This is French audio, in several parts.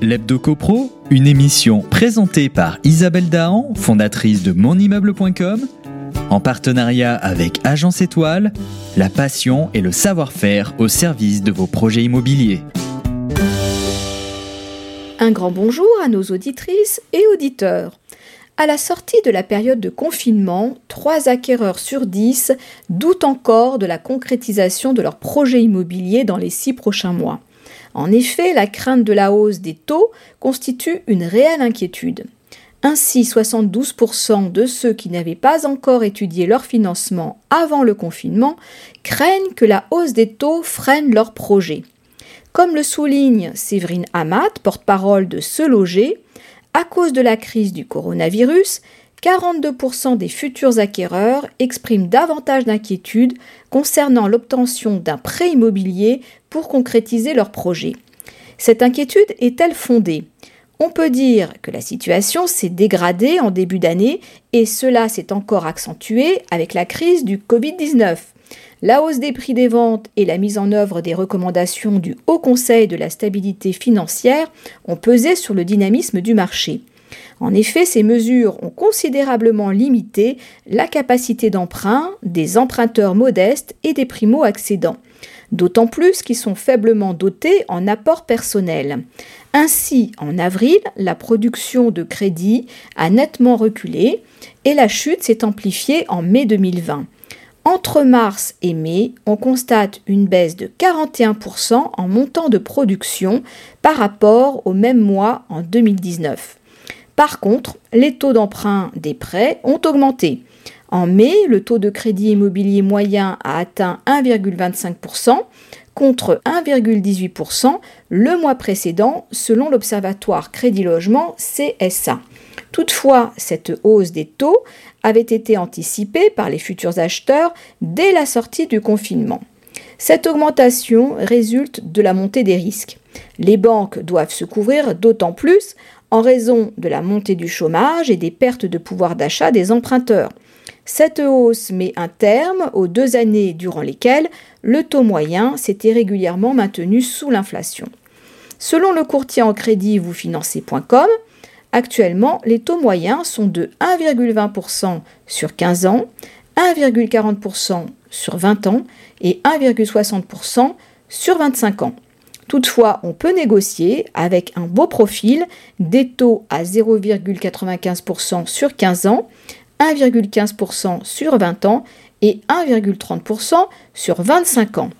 L'Hebdo CoPro, une émission présentée par Isabelle Dahan, fondatrice de monimmeuble.com, en partenariat avec Agence Étoile, la passion et le savoir-faire au service de vos projets immobiliers. Un grand bonjour à nos auditrices et auditeurs. À la sortie de la période de confinement, 3 acquéreurs sur 10 doutent encore de la concrétisation de leur projet immobilier dans les 6 prochains mois. En effet, la crainte de la hausse des taux constitue une réelle inquiétude. Ainsi, 72% de ceux qui n'avaient pas encore étudié leur financement avant le confinement craignent que la hausse des taux freine leur projet. Comme le souligne Séverine Amat, porte-parole de Se Loger, à cause de la crise du coronavirus, 42% des futurs acquéreurs expriment davantage d'inquiétude concernant l'obtention d'un prêt immobilier pour concrétiser leur projet. Cette inquiétude est-elle fondée? On peut dire que la situation s'est dégradée en début d'année et cela s'est encore accentué avec la crise du Covid-19. La hausse des prix des ventes et la mise en œuvre des recommandations du Haut Conseil de la stabilité financière ont pesé sur le dynamisme du marché. En effet, ces mesures ont considérablement limité la capacité d'emprunt des emprunteurs modestes et des primo-accédants, d'autant plus qu'ils sont faiblement dotés en apport personnel. Ainsi, en avril, la production de crédit a nettement reculé et la chute s'est amplifiée en mai 2020. Entre mars et mai, on constate une baisse de 41% en montant de production par rapport au même mois en 2019. Par contre, les taux d'emprunt des prêts ont augmenté. En mai, le taux de crédit immobilier moyen a atteint 1,25% contre 1,18% le mois précédent selon l'Observatoire Crédit Logement CSA. Toutefois, cette hausse des taux avait été anticipée par les futurs acheteurs dès la sortie du confinement. Cette augmentation résulte de la montée des risques. Les banques doivent se couvrir d'autant plus en raison de la montée du chômage et des pertes de pouvoir d'achat des emprunteurs. Cette hausse met un terme aux deux années durant lesquelles le taux moyen s'était régulièrement maintenu sous l'inflation. Selon le courtier en crédit vousfinancez.com, actuellement les taux moyens sont de 1,20% sur 15 ans, 1,40% sur 20 ans et 1,60% sur 25 ans. Toutefois, on peut négocier avec un beau profil des taux à 0,95% sur 15 ans, 1,15% sur 20 ans et 1,30% sur 25 ans.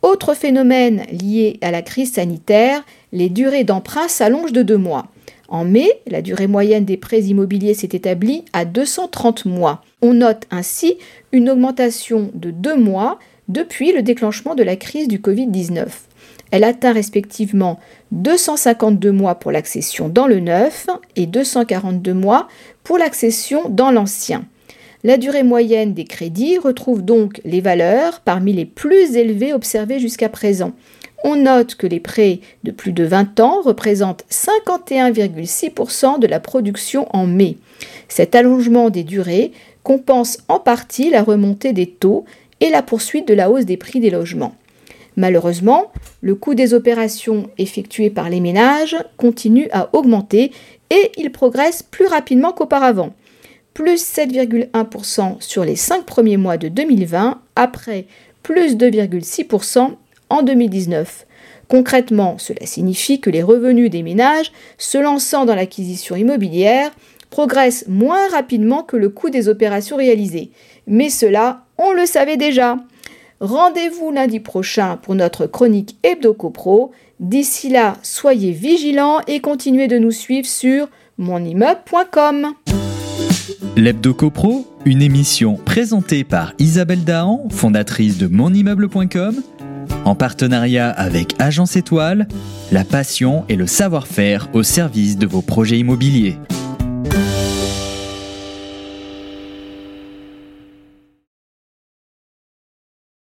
Autre phénomène lié à la crise sanitaire, les durées d'emprunt s'allongent de deux mois. En mai, la durée moyenne des prêts immobiliers s'est établie à 230 mois. On note ainsi une augmentation de deux mois depuis le déclenchement de la crise du Covid-19. Elle atteint respectivement 252 mois pour l'accession dans le neuf et 242 mois pour l'accession dans l'ancien. La durée moyenne des crédits retrouve donc les valeurs parmi les plus élevées observées jusqu'à présent. On note que les prêts de plus de 20 ans représentent 51,6% de la production en mai. Cet allongement des durées compense en partie la remontée des taux et la poursuite de la hausse des prix des logements. Malheureusement, le coût des opérations effectuées par les ménages continue à augmenter et il progresse plus rapidement qu'auparavant. Plus 7,1% sur les 5 premiers mois de 2020 après plus 2,6% en 2019. Concrètement, cela signifie que les revenus des ménages se lançant dans l'acquisition immobilière progressent moins rapidement que le coût des opérations réalisées. Mais cela, on le savait déjà. Rendez-vous lundi prochain pour notre chronique Hebdo Pro. D'ici là, soyez vigilants et continuez de nous suivre sur monimmeuble.com. L'Hebdo Pro, une émission présentée par Isabelle Dahan, fondatrice de monimmeuble.com, en partenariat avec Agence Étoile, la passion et le savoir-faire au service de vos projets immobiliers.